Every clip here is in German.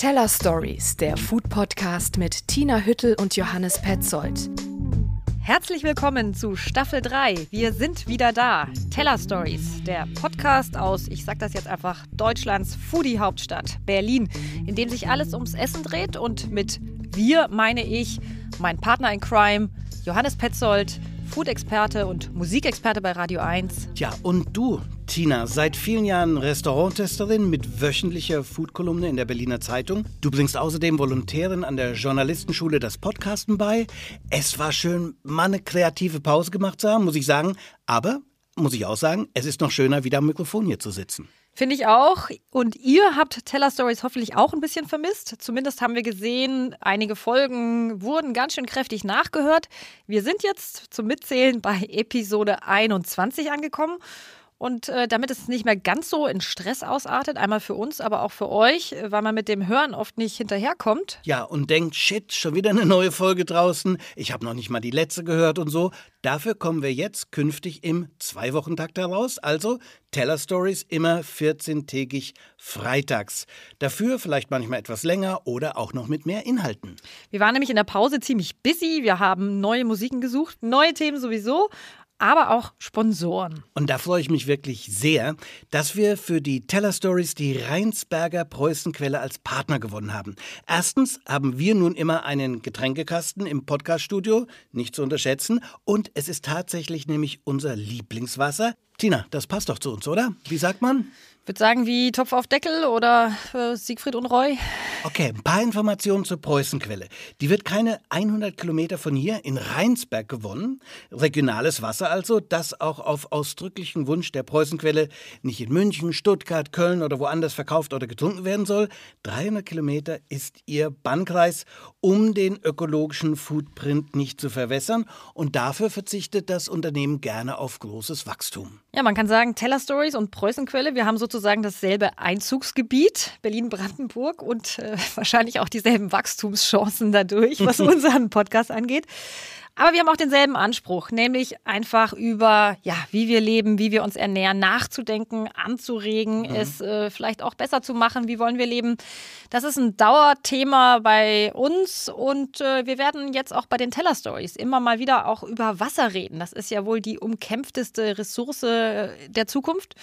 Teller Stories, der Food Podcast mit Tina Hüttel und Johannes Petzold. Herzlich willkommen zu Staffel 3. Wir sind wieder da. Teller Stories, der Podcast aus, ich sag das jetzt einfach, Deutschlands Foodie-Hauptstadt, Berlin, in dem sich alles ums Essen dreht und mit wir meine ich mein Partner in Crime, Johannes Petzold, Food-Experte und Musikexperte bei Radio 1. Tja, und du, Tina, seit vielen Jahren Restauranttesterin mit wöchentlicher Food-Kolumne in der Berliner Zeitung. Du bringst außerdem Volontärin an der Journalistenschule das Podcasten bei. Es war schön, mal eine kreative Pause gemacht zu haben, muss ich sagen. Aber, muss ich auch sagen, es ist noch schöner, wieder am Mikrofon hier zu sitzen. Finde ich auch. Und ihr habt Teller Stories hoffentlich auch ein bisschen vermisst. Zumindest haben wir gesehen, einige Folgen wurden ganz schön kräftig nachgehört. Wir sind jetzt zum Mitzählen bei Episode 21 angekommen. Und äh, damit es nicht mehr ganz so in Stress ausartet, einmal für uns, aber auch für euch, äh, weil man mit dem Hören oft nicht hinterherkommt. Ja, und denkt, shit, schon wieder eine neue Folge draußen. Ich habe noch nicht mal die letzte gehört und so. Dafür kommen wir jetzt künftig im Zwei-Wochen-Takt heraus. Also Teller Stories immer 14-tägig freitags. Dafür vielleicht manchmal etwas länger oder auch noch mit mehr Inhalten. Wir waren nämlich in der Pause ziemlich busy. Wir haben neue Musiken gesucht, neue Themen sowieso aber auch Sponsoren. Und da freue ich mich wirklich sehr, dass wir für die Teller Stories die Rheinsberger Preußenquelle als Partner gewonnen haben. Erstens haben wir nun immer einen Getränkekasten im Podcaststudio, nicht zu unterschätzen. Und es ist tatsächlich nämlich unser Lieblingswasser. Tina, das passt doch zu uns, oder? Wie sagt man? Ich würde sagen, wie Topf auf Deckel oder äh, Siegfried und Roy. Okay, ein paar Informationen zur Preußenquelle. Die wird keine 100 Kilometer von hier in Rheinsberg gewonnen. Regionales Wasser also, das auch auf ausdrücklichen Wunsch der Preußenquelle nicht in München, Stuttgart, Köln oder woanders verkauft oder getrunken werden soll. 300 Kilometer ist ihr Bannkreis, um den ökologischen Footprint nicht zu verwässern. Und dafür verzichtet das Unternehmen gerne auf großes Wachstum. Ja, man kann sagen, Teller Stories und Preußenquelle, wir haben sozusagen dasselbe Einzugsgebiet, Berlin-Brandenburg und äh, wahrscheinlich auch dieselben Wachstumschancen dadurch, was unseren Podcast angeht. Aber wir haben auch denselben Anspruch, nämlich einfach über, ja, wie wir leben, wie wir uns ernähren, nachzudenken, anzuregen, mhm. es äh, vielleicht auch besser zu machen. Wie wollen wir leben? Das ist ein Dauerthema bei uns und äh, wir werden jetzt auch bei den Teller Stories immer mal wieder auch über Wasser reden. Das ist ja wohl die umkämpfteste Ressource äh, der Zukunft.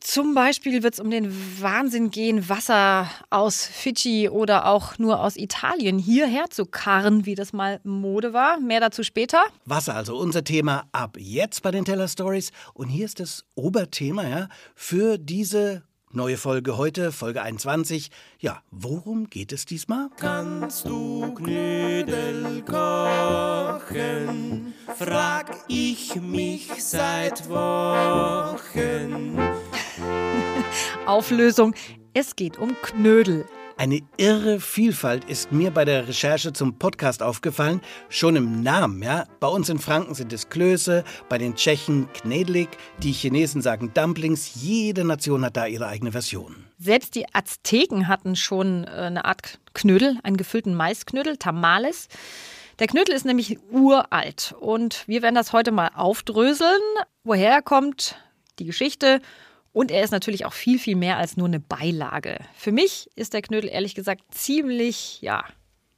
Zum Beispiel wird es um den Wahnsinn gehen, Wasser aus Fidschi oder auch nur aus Italien hierher zu karren, wie das mal Mode war. Mehr dazu später. Wasser, also unser Thema ab jetzt bei den Teller Stories. Und hier ist das Oberthema ja, für diese Neue Folge heute, Folge 21. Ja, worum geht es diesmal? Kannst du Knödel kochen? Frag ich mich seit Wochen. Auflösung. Es geht um Knödel. Eine irre Vielfalt ist mir bei der Recherche zum Podcast aufgefallen, schon im Namen. Ja? Bei uns in Franken sind es Klöße, bei den Tschechen Knedlik, die Chinesen sagen Dumplings. Jede Nation hat da ihre eigene Version. Selbst die Azteken hatten schon äh, eine Art Knödel, einen gefüllten Maisknödel, Tamales. Der Knödel ist nämlich uralt und wir werden das heute mal aufdröseln, woher er kommt, die Geschichte und er ist natürlich auch viel, viel mehr als nur eine Beilage. Für mich ist der Knödel ehrlich gesagt ziemlich, ja,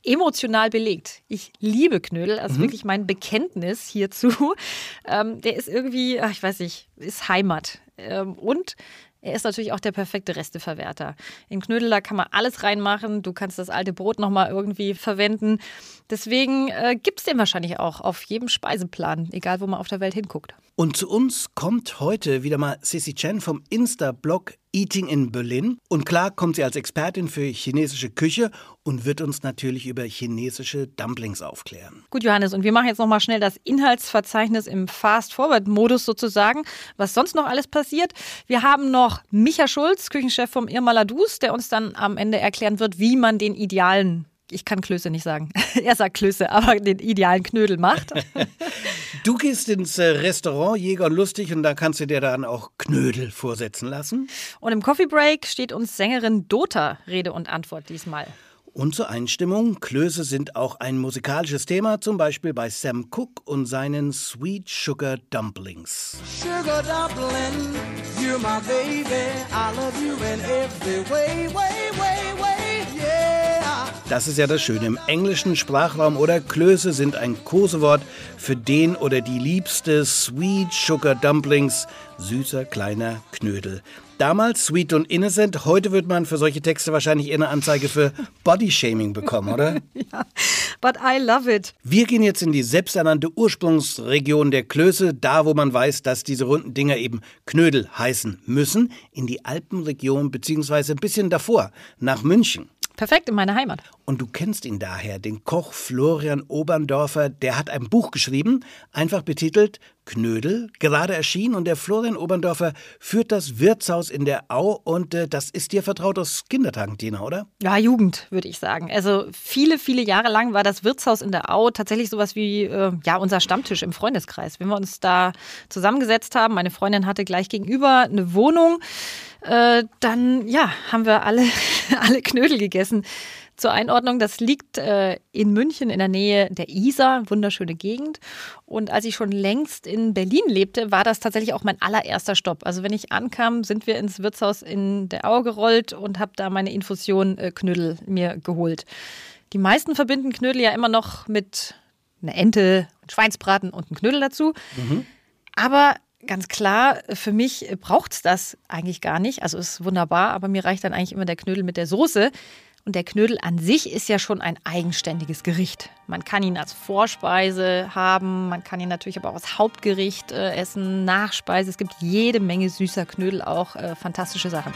emotional belegt. Ich liebe Knödel, also mhm. wirklich mein Bekenntnis hierzu. Ähm, der ist irgendwie, ach, ich weiß nicht, ist Heimat. Ähm, und er ist natürlich auch der perfekte Resteverwerter. In Knödel, da kann man alles reinmachen. Du kannst das alte Brot nochmal irgendwie verwenden. Deswegen äh, gibt es den wahrscheinlich auch auf jedem Speiseplan, egal wo man auf der Welt hinguckt. Und zu uns kommt heute wieder mal Sissy Chen vom Insta-Blog Eating in Berlin. Und klar kommt sie als Expertin für chinesische Küche und wird uns natürlich über chinesische Dumplings aufklären. Gut, Johannes, und wir machen jetzt nochmal schnell das Inhaltsverzeichnis im Fast-Forward-Modus sozusagen, was sonst noch alles passiert. Wir haben noch Micha Schulz, Küchenchef vom Irma Ladus, der uns dann am Ende erklären wird, wie man den idealen ich kann Klöße nicht sagen. er sagt Klöße, aber den idealen Knödel macht. du gehst ins äh, Restaurant Jäger Lustig und da kannst du dir dann auch Knödel vorsetzen lassen. Und im Coffee Break steht uns Sängerin Dota Rede und Antwort diesmal. Und zur Einstimmung, Klöße sind auch ein musikalisches Thema, zum Beispiel bei Sam Cooke und seinen Sweet Sugar Dumplings. Sugar Dumpling, you're my baby, I love you in every way, way, way, way. Das ist ja das Schöne. Im englischen Sprachraum oder Klöße sind ein Kosewort für den oder die liebste Sweet Sugar Dumplings, süßer kleiner Knödel. Damals sweet und innocent, heute wird man für solche Texte wahrscheinlich eher eine Anzeige für Bodyshaming bekommen, oder? ja, but I love it. Wir gehen jetzt in die selbsternannte Ursprungsregion der Klöße, da wo man weiß, dass diese runden Dinger eben Knödel heißen müssen, in die Alpenregion beziehungsweise ein bisschen davor, nach München. Perfekt in meiner Heimat. Und du kennst ihn daher, den Koch Florian Oberndorfer, der hat ein Buch geschrieben, einfach betitelt Knödel, gerade erschienen. Und der Florian Oberndorfer führt das Wirtshaus in der Au und äh, das ist dir vertraut aus Kindertagen, Tina, oder? Ja, Jugend, würde ich sagen. Also viele, viele Jahre lang war das Wirtshaus in der Au tatsächlich sowas wie äh, ja, unser Stammtisch im Freundeskreis. Wenn wir uns da zusammengesetzt haben, meine Freundin hatte gleich gegenüber eine Wohnung, äh, dann ja, haben wir alle, alle Knödel gegessen. Zur Einordnung, das liegt äh, in München in der Nähe der Isar, wunderschöne Gegend. Und als ich schon längst in Berlin lebte, war das tatsächlich auch mein allererster Stopp. Also wenn ich ankam, sind wir ins Wirtshaus in der Au gerollt und habe da meine Infusion äh, Knödel mir geholt. Die meisten verbinden Knödel ja immer noch mit einer Ente, Schweinsbraten und einem Knödel dazu. Mhm. Aber ganz klar, für mich braucht es das eigentlich gar nicht. Also ist wunderbar, aber mir reicht dann eigentlich immer der Knödel mit der Soße. Und der Knödel an sich ist ja schon ein eigenständiges Gericht. Man kann ihn als Vorspeise haben, man kann ihn natürlich aber auch als Hauptgericht äh, essen, Nachspeise. Es gibt jede Menge süßer Knödel, auch äh, fantastische Sachen.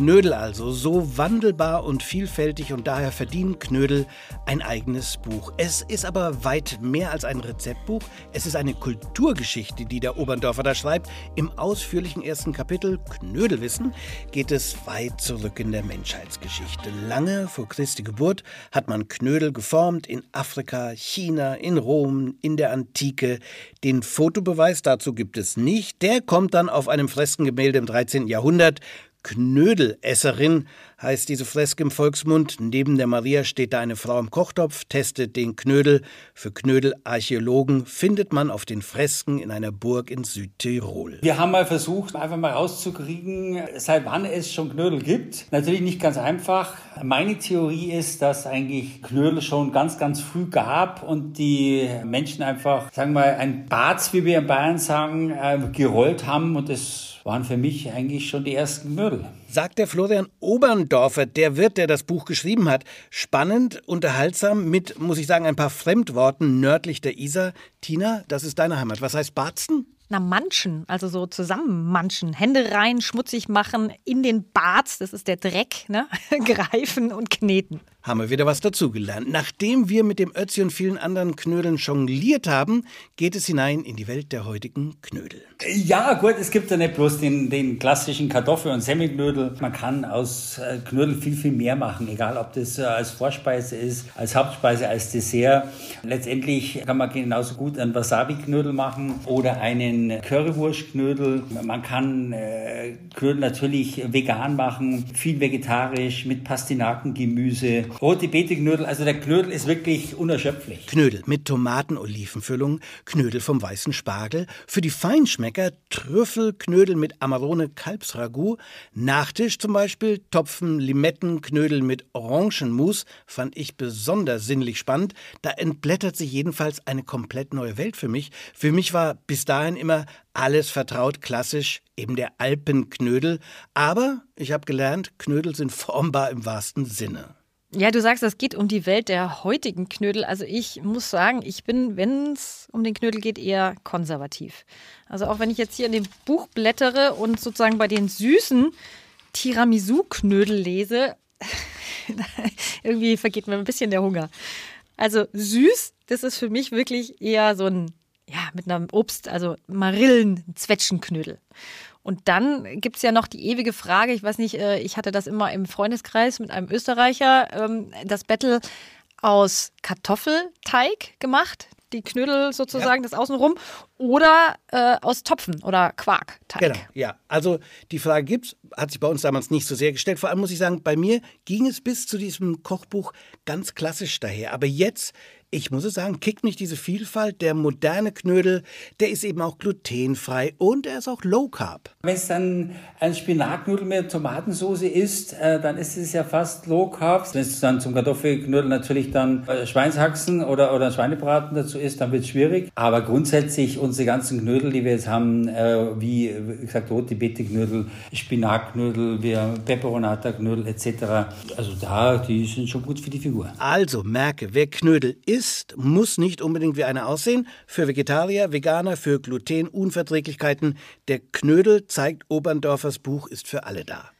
Knödel also, so wandelbar und vielfältig und daher verdienen Knödel ein eigenes Buch. Es ist aber weit mehr als ein Rezeptbuch. Es ist eine Kulturgeschichte, die der Oberndorfer da schreibt. Im ausführlichen ersten Kapitel Knödelwissen geht es weit zurück in der Menschheitsgeschichte. Lange vor Christi Geburt hat man Knödel geformt in Afrika, China, in Rom, in der Antike. Den Fotobeweis dazu gibt es nicht. Der kommt dann auf einem Freskengemälde im 13. Jahrhundert. Knödelesserin heißt diese Freske im Volksmund. Neben der Maria steht da eine Frau im Kochtopf, testet den Knödel. Für Knödelarchäologen findet man auf den Fresken in einer Burg in Südtirol. Wir haben mal versucht, einfach mal rauszukriegen, seit wann es schon Knödel gibt. Natürlich nicht ganz einfach. Meine Theorie ist, dass eigentlich Knödel schon ganz, ganz früh gab und die Menschen einfach, sagen wir mal, ein Bad, wie wir in Bayern sagen, äh, gerollt haben und es waren für mich eigentlich schon die ersten Knödel. Sagt der Florian Oberndorfer, der Wirt, der das Buch geschrieben hat. Spannend, unterhaltsam, mit, muss ich sagen, ein paar Fremdworten nördlich der Isar. Tina, das ist deine Heimat. Was heißt Barzen? Na, manchen, also so zusammenmanschen. Hände rein, schmutzig machen, in den Bart, das ist der Dreck, ne? greifen und kneten. Haben wir wieder was dazugelernt. Nachdem wir mit dem Ötzi und vielen anderen Knödeln jongliert haben, geht es hinein in die Welt der heutigen Knödel. Ja, gut, es gibt ja nicht bloß den, den klassischen Kartoffel- und Semmelknödel. Man kann aus äh, Knödel viel, viel mehr machen, egal ob das äh, als Vorspeise ist, als Hauptspeise, als Dessert. Letztendlich kann man genauso gut einen Wasabi-Knödel machen oder einen Currywurstknödel. Man kann äh, Knödel natürlich vegan machen, viel vegetarisch mit Pastinakengemüse, rote Beete-Knödel. Also der Knödel ist wirklich unerschöpflich. Knödel mit Tomaten-Olivenfüllung, Knödel vom weißen Spargel, für die Feinschmecker Trüffelknödel mit Amarone-Kalbsragout, Nachtisch zum Beispiel Topfen Limettenknödel mit Orangenmus, fand ich besonders sinnlich spannend. Da entblättert sich jedenfalls eine komplett neue Welt für mich. Für mich war bis dahin immer immer alles vertraut, klassisch, eben der Alpenknödel. Aber ich habe gelernt, Knödel sind formbar im wahrsten Sinne. Ja, du sagst, es geht um die Welt der heutigen Knödel. Also ich muss sagen, ich bin, wenn es um den Knödel geht, eher konservativ. Also auch wenn ich jetzt hier in dem Buch blättere und sozusagen bei den süßen Tiramisu-Knödel lese, irgendwie vergeht mir ein bisschen der Hunger. Also süß, das ist für mich wirklich eher so ein ja, mit einem Obst, also Marillen, Zwetschgenknödel. Und dann gibt es ja noch die ewige Frage, ich weiß nicht, äh, ich hatte das immer im Freundeskreis mit einem Österreicher, ähm, das Battle aus Kartoffelteig gemacht, die Knödel sozusagen, ja. das Außenrum, oder äh, aus Topfen oder Quarkteig. Genau, ja. Also die Frage gibt's, hat sich bei uns damals nicht so sehr gestellt. Vor allem muss ich sagen, bei mir ging es bis zu diesem Kochbuch ganz klassisch daher. Aber jetzt ich muss es sagen, kickt mich diese Vielfalt. Der moderne Knödel, der ist eben auch glutenfrei und er ist auch low carb. Wenn es dann ein Spinatknödel mit Tomatensauce ist, äh, dann ist es ja fast low carb. Wenn es dann zum Kartoffelknödel natürlich dann äh, Schweinshaxen oder, oder Schweinebraten dazu ist, dann wird es schwierig. Aber grundsätzlich unsere ganzen Knödel, die wir jetzt haben, äh, wie, wie gesagt, rote Beete-Knödel, Spinatknödel, wir Peperonata-Knödel etc. Also da, die sind schon gut für die Figur. Also merke, wer Knödel isst, ist, muss nicht unbedingt wie einer aussehen. Für Vegetarier, Veganer, für Glutenunverträglichkeiten. Der Knödel zeigt Oberndorfers Buch ist für alle da.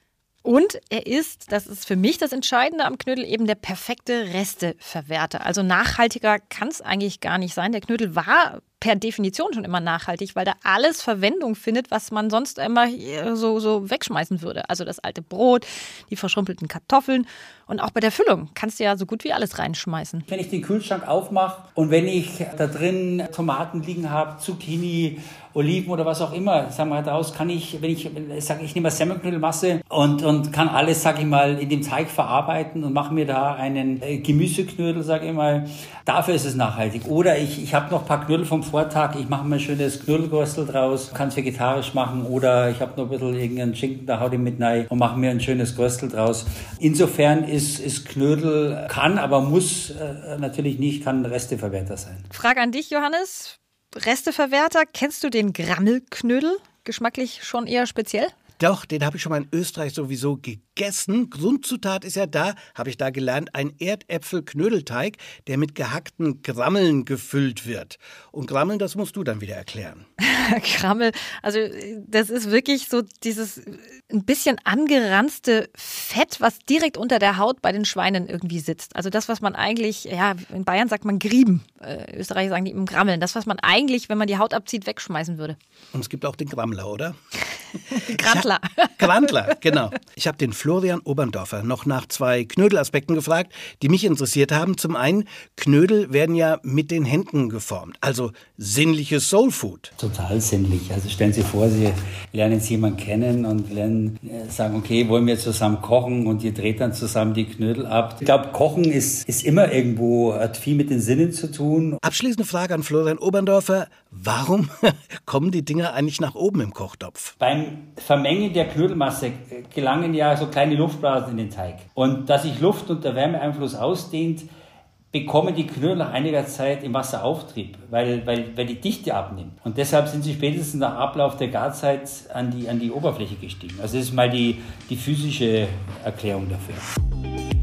Und er ist, das ist für mich das Entscheidende am Knödel, eben der perfekte Resteverwerter. Also nachhaltiger kann es eigentlich gar nicht sein. Der Knödel war per Definition schon immer nachhaltig, weil da alles Verwendung findet, was man sonst immer so, so wegschmeißen würde. Also das alte Brot, die verschrumpelten Kartoffeln und auch bei der Füllung kannst du ja so gut wie alles reinschmeißen. Wenn ich den Kühlschrank aufmache und wenn ich da drin Tomaten liegen habe, Zucchini, Oliven oder was auch immer, sagen wir daraus kann ich, wenn ich sage, ich nehme Semmelknödelmasse und, und kann alles, sage ich mal, in dem Teig verarbeiten und mache mir da einen äh, Gemüseknödel, sage ich mal, dafür ist es nachhaltig. Oder ich, ich habe noch ein paar Knödel vom Vortag, ich mache mir ein schönes Knödelgostel draus, kann es vegetarisch machen oder ich habe noch ein bisschen irgendeinen Schinken, da haut ich mit rein und mache mir ein schönes Gostel draus. Insofern ist, ist Knödel, kann, aber muss äh, natürlich nicht, kann Resteverwerter sein. Frage an dich, Johannes. Resteverwerter, kennst du den Grammelknödel? Geschmacklich schon eher speziell? Doch, den habe ich schon mal in Österreich sowieso gegessen. Grundzutat ist ja da, habe ich da gelernt, ein Erdäpfel-Knödelteig, der mit gehackten Grammeln gefüllt wird. Und Grammeln, das musst du dann wieder erklären. Grammel, also das ist wirklich so dieses ein bisschen angeranzte Fett, was direkt unter der Haut bei den Schweinen irgendwie sitzt. Also das, was man eigentlich, ja, in Bayern sagt man Grieben, äh, Österreich sagen die im Grammeln. Das, was man eigentlich, wenn man die Haut abzieht, wegschmeißen würde. Und es gibt auch den Grammler, oder? Grandler. Grandler, genau. Ich habe den Florian Oberndorfer noch nach zwei Knödelaspekten gefragt, die mich interessiert haben. Zum einen, Knödel werden ja mit den Händen geformt, also sinnliches Soulfood. Total sinnlich. Also stellen Sie vor, Sie lernen jetzt jemanden kennen und lernen, äh, sagen, okay, wollen wir zusammen kochen und ihr dreht dann zusammen die Knödel ab. Ich glaube, Kochen ist, ist immer irgendwo, hat viel mit den Sinnen zu tun. Abschließende Frage an Florian Oberndorfer. Warum kommen die Dinger eigentlich nach oben im Kochtopf? Beim Vermengen der Knödelmasse gelangen ja so kleine Luftblasen in den Teig. Und da sich Luft unter Wärmeeinfluss ausdehnt, bekommen die Knödel nach einiger Zeit im Wasser Auftrieb, weil, weil, weil die Dichte abnimmt. Und deshalb sind sie spätestens nach Ablauf der Garzeit an die, an die Oberfläche gestiegen. Also das ist mal die, die physische Erklärung dafür.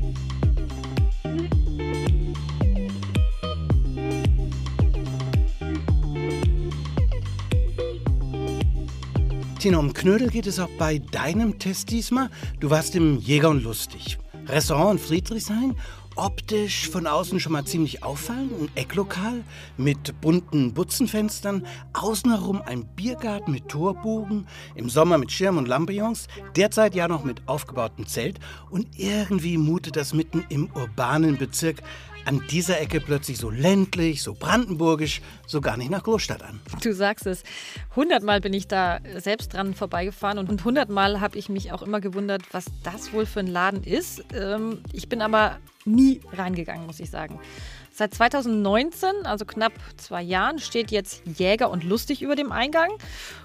Tina, um Knödel geht es auch bei deinem Test diesmal. Du warst im Jäger und Lustig. Restaurant in Friedrichshain. Optisch von außen schon mal ziemlich auffallend. Ein Ecklokal mit bunten Butzenfenstern. Außen herum ein Biergarten mit Torbogen. Im Sommer mit Schirm und Lampions. Derzeit ja noch mit aufgebautem Zelt. Und irgendwie mutet das mitten im urbanen Bezirk an dieser Ecke plötzlich so ländlich, so brandenburgisch, so gar nicht nach Großstadt an. Du sagst es. Hundertmal bin ich da selbst dran vorbeigefahren und hundertmal habe ich mich auch immer gewundert, was das wohl für ein Laden ist. Ähm, ich bin aber nie reingegangen, muss ich sagen. Seit 2019, also knapp zwei Jahren, steht jetzt Jäger und Lustig über dem Eingang.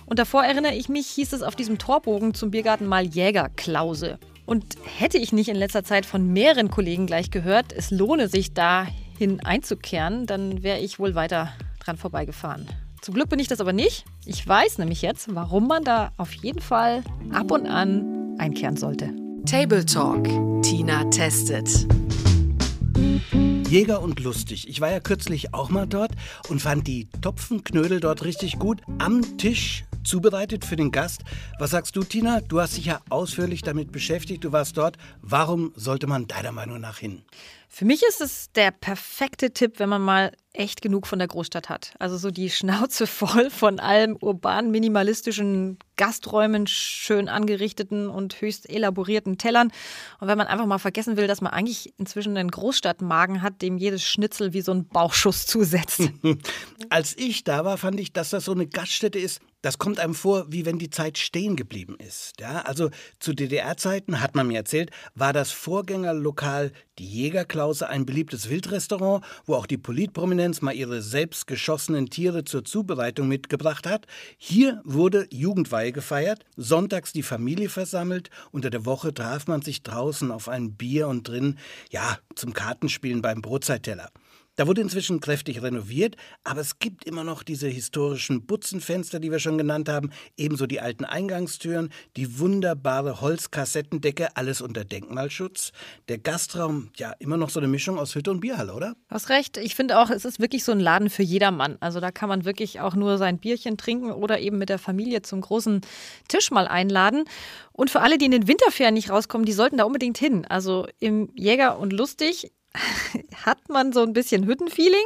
Und davor erinnere ich mich, hieß es auf diesem Torbogen zum Biergarten mal Jägerklause. Und hätte ich nicht in letzter Zeit von mehreren Kollegen gleich gehört, es lohne sich dahin einzukehren, dann wäre ich wohl weiter dran vorbeigefahren. Zum Glück bin ich das aber nicht. Ich weiß nämlich jetzt, warum man da auf jeden Fall ab und an einkehren sollte. Table Talk. Tina testet. Jäger und lustig. Ich war ja kürzlich auch mal dort und fand die Topfenknödel dort richtig gut. Am Tisch zubereitet für den Gast. Was sagst du, Tina? Du hast dich ja ausführlich damit beschäftigt, du warst dort. Warum sollte man deiner Meinung nach hin? Für mich ist es der perfekte Tipp, wenn man mal echt genug von der Großstadt hat. Also so die Schnauze voll von allem urban minimalistischen Gasträumen, schön angerichteten und höchst elaborierten Tellern. Und wenn man einfach mal vergessen will, dass man eigentlich inzwischen einen Großstadtmagen hat, dem jedes Schnitzel wie so ein Bauchschuss zusetzt. Als ich da war, fand ich, dass das so eine Gaststätte ist, das kommt einem vor, wie wenn die Zeit stehen geblieben ist. Ja, also zu DDR-Zeiten, hat man mir erzählt, war das Vorgängerlokal Die Jägerklause ein beliebtes Wildrestaurant, wo auch die Politprominenz mal ihre selbst geschossenen Tiere zur Zubereitung mitgebracht hat. Hier wurde Jugendweihe gefeiert, sonntags die Familie versammelt, unter der Woche traf man sich draußen auf ein Bier und drin, ja, zum Kartenspielen beim Brotzeitteller. Da wurde inzwischen kräftig renoviert, aber es gibt immer noch diese historischen Butzenfenster, die wir schon genannt haben, ebenso die alten Eingangstüren, die wunderbare Holzkassettendecke, alles unter Denkmalschutz. Der Gastraum, ja, immer noch so eine Mischung aus Hütte und Bierhalle, oder? Hast recht. Ich finde auch, es ist wirklich so ein Laden für jedermann. Also da kann man wirklich auch nur sein Bierchen trinken oder eben mit der Familie zum großen Tisch mal einladen. Und für alle, die in den Winterferien nicht rauskommen, die sollten da unbedingt hin. Also im Jäger und Lustig hat man so ein bisschen Hüttenfeeling.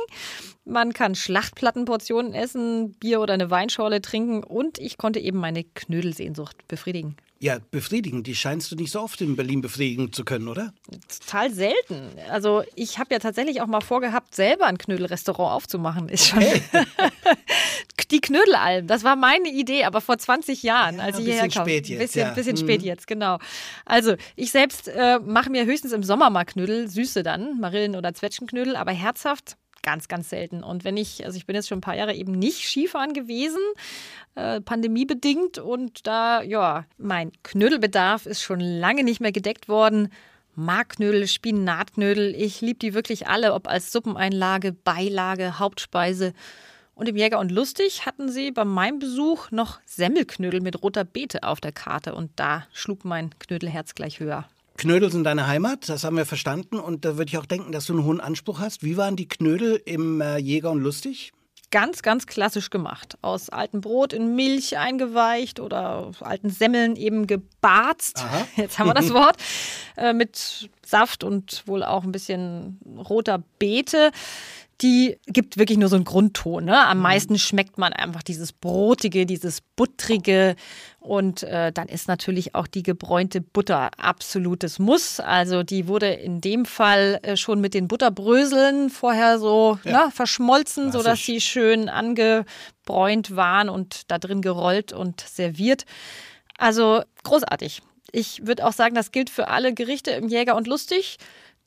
Man kann Schlachtplattenportionen essen, Bier oder eine Weinschorle trinken und ich konnte eben meine Knödelsehnsucht befriedigen. Ja, befriedigen, die scheinst du nicht so oft in Berlin befriedigen zu können, oder? Total selten. Also ich habe ja tatsächlich auch mal vorgehabt, selber ein Knödelrestaurant aufzumachen. Ist schon Hey. die Knödelalm. Das war meine Idee, aber vor 20 Jahren, Ja, als ein ich hierher bisschen kam. spät jetzt, Bisschen, ja. bisschen Mhm. spät jetzt, genau. Also ich selbst äh, mache mir höchstens im Sommer mal Knödel, süße dann, Marillen- oder Zwetschgenknödel, aber herzhaft ganz, ganz selten. Und wenn ich, also ich bin jetzt schon ein paar Jahre eben nicht Skifahren gewesen, äh, pandemiebedingt und da, ja, mein Knödelbedarf ist schon lange nicht mehr gedeckt worden. Markknödel, Spinatknödel, ich liebe die wirklich alle, ob als Suppeneinlage, Beilage, Hauptspeise. Und im Jäger und Lustig hatten sie bei meinem Besuch noch Semmelknödel mit roter Beete auf der Karte und da schlug mein Knödelherz gleich höher. Knödel sind deine Heimat, das haben wir verstanden. Und da würde ich auch denken, dass du einen hohen Anspruch hast. Wie waren die Knödel im äh, Jäger und Lustig? Ganz, ganz klassisch gemacht. Aus altem Brot in Milch eingeweicht oder aus alten Semmeln eben gebarzt. Aha. Jetzt haben wir das Wort. Äh, mit Saft und wohl auch ein bisschen roter Beete. Die gibt wirklich nur so einen Grundton. Ne? Am meisten schmeckt man einfach dieses Brotige, dieses Buttrige. Und äh, dann ist natürlich auch die gebräunte Butter absolutes Muss. Also die wurde in dem Fall äh, schon mit den Butterbröseln vorher so ne, verschmolzen, sodass sie schön angebräunt waren und da drin gerollt und serviert. Also großartig. Ich würde auch sagen, das gilt für alle Gerichte im Jäger und Lustig.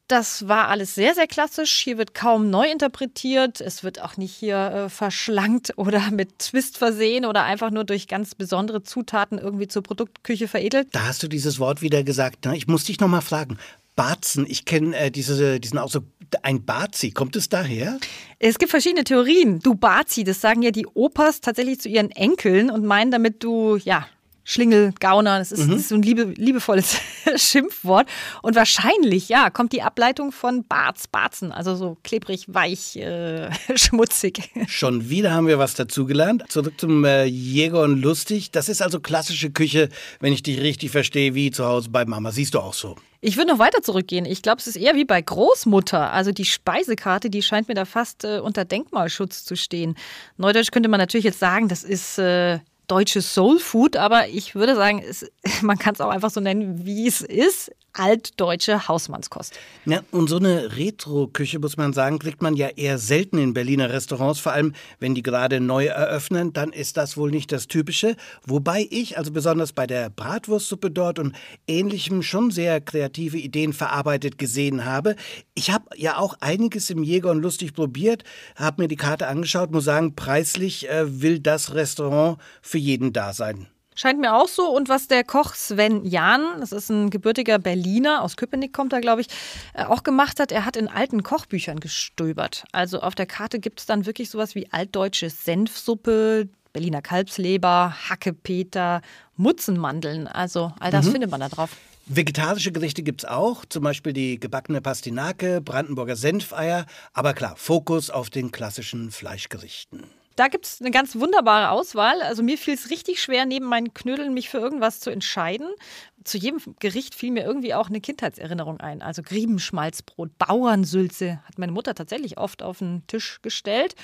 Das war alles sehr, sehr klassisch. Hier wird kaum neu interpretiert. Es wird auch nicht hier äh, verschlankt oder mit Twist versehen oder einfach nur durch ganz besondere Zutaten irgendwie zur Produktküche veredelt. Da hast du dieses Wort wieder gesagt. Ne? Ich muss dich noch mal fragen. Barzen, ich kenne äh, diese, diesen Ausdruck, ein Barzi, kommt es daher? Es gibt verschiedene Theorien. Du Bazi, das sagen ja die Opas tatsächlich zu ihren Enkeln und meinen damit du, ja, Schlingel, Gauner, das ist, das ist so ein liebe, liebevolles Schimpfwort. Und wahrscheinlich, ja, kommt die Ableitung von Barz, Barzen, also so klebrig, weich, äh, schmutzig. Schon wieder haben wir was dazugelernt. Zurück zum äh, Jäger und Lustig. Das ist also klassische Küche, wenn ich dich richtig verstehe, wie zu Hause bei Mama. Siehst du auch so. Ich würde noch weiter zurückgehen. Ich glaube, es ist eher wie bei Großmutter. Also die Speisekarte, die scheint mir da fast äh, unter Denkmalschutz zu stehen. Neudeutsch könnte man natürlich jetzt sagen, das ist äh, deutsches Soul Food, aber ich würde sagen, es, man kann es auch einfach so nennen, wie es ist. Altdeutsche Hausmannskost. Ja, und so eine Retro-Küche, muss man sagen, kriegt man ja eher selten in Berliner Restaurants. Vor allem, wenn die gerade neu eröffnen, dann ist das wohl nicht das Typische. Wobei ich, also besonders bei der Bratwurstsuppe dort und ähnlichem, schon sehr kreative Ideen verarbeitet gesehen habe. Ich habe ja auch einiges im Jäger und Lustig probiert, habe mir die Karte angeschaut, muss sagen, preislich äh, will das Restaurant für jeden da sein. Scheint mir auch so. Und was der Koch Sven Jahn, das ist ein gebürtiger Berliner, aus Köpenick kommt er, glaube ich, äh, auch gemacht hat, er hat in alten Kochbüchern gestöbert. Also auf der Karte gibt es dann wirklich sowas wie altdeutsche Senfsuppe, Berliner Kalbsleber, Hackepeter, Mutzenmandeln. Also all das findet man da drauf. Vegetarische Gerichte gibt's auch, zum Beispiel die gebackene Pastinake, Brandenburger Senfeier, aber klar, Fokus auf den klassischen Fleischgerichten. Da gibt es eine ganz wunderbare Auswahl. Also mir fiel es richtig schwer, neben meinen Knödeln mich für irgendwas zu entscheiden. Zu jedem Gericht fiel mir irgendwie auch eine Kindheitserinnerung ein. Also Griebenschmalzbrot, Bauernsülze hat meine Mutter tatsächlich oft auf den Tisch gestellt.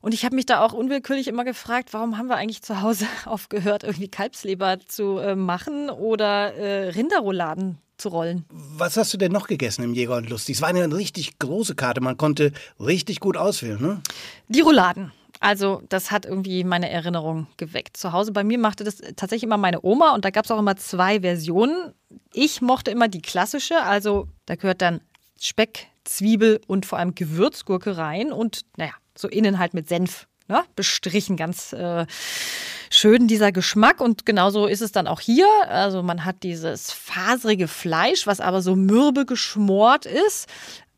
Und ich habe mich da auch unwillkürlich immer gefragt, warum haben wir eigentlich zu Hause aufgehört, irgendwie Kalbsleber zu äh, machen oder äh, Rinderrouladen zu rollen. Was hast du denn noch gegessen im Jäger und Lustig? Es war eine richtig große Karte, man konnte richtig gut auswählen, ne? Die Rouladen. Also das hat irgendwie meine Erinnerung geweckt. Zu Hause bei mir machte das tatsächlich immer meine Oma und da gab es auch immer zwei Versionen. Ich mochte immer die klassische, also da gehört dann Speck, Zwiebel und vor allem Gewürzgurke rein und naja, so innen halt mit Senf ne, bestrichen, ganz äh, schön dieser Geschmack und genauso ist es dann auch hier. Also man hat dieses faserige Fleisch, was aber so mürbe geschmort ist.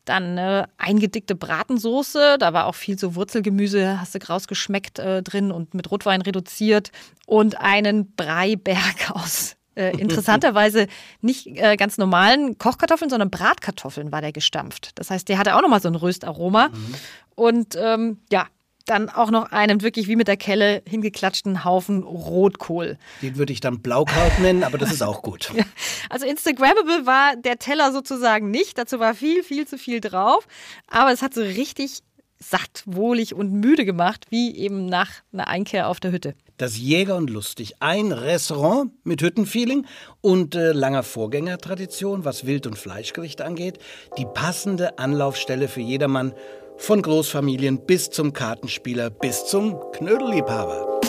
Dann eine eingedickte Bratensoße, da war auch viel so Wurzelgemüse, hast du rausgeschmeckt äh, drin und mit Rotwein reduziert. Und einen Breiberg aus äh, interessanterweise nicht äh, ganz normalen Kochkartoffeln, sondern Bratkartoffeln war der gestampft. Das heißt, der hatte auch nochmal so ein Röstaroma. Mhm. Und ähm, ja, dann auch noch einen wirklich wie mit der Kelle hingeklatschten Haufen Rotkohl. Den würde ich dann Blaukraut nennen, aber das ist auch gut. Ja. Also Instagrammable war der Teller sozusagen nicht. Dazu war viel, viel zu viel drauf. Aber es hat so richtig satt, wohlig und müde gemacht, wie eben nach einer Einkehr auf der Hütte. Das Jäger und Lustig, ein Restaurant mit Hüttenfeeling und äh, langer Vorgängertradition, was Wild- und Fleischgerichte angeht. Die passende Anlaufstelle für jedermann von Großfamilien bis zum Kartenspieler bis zum Knödelliebhaber.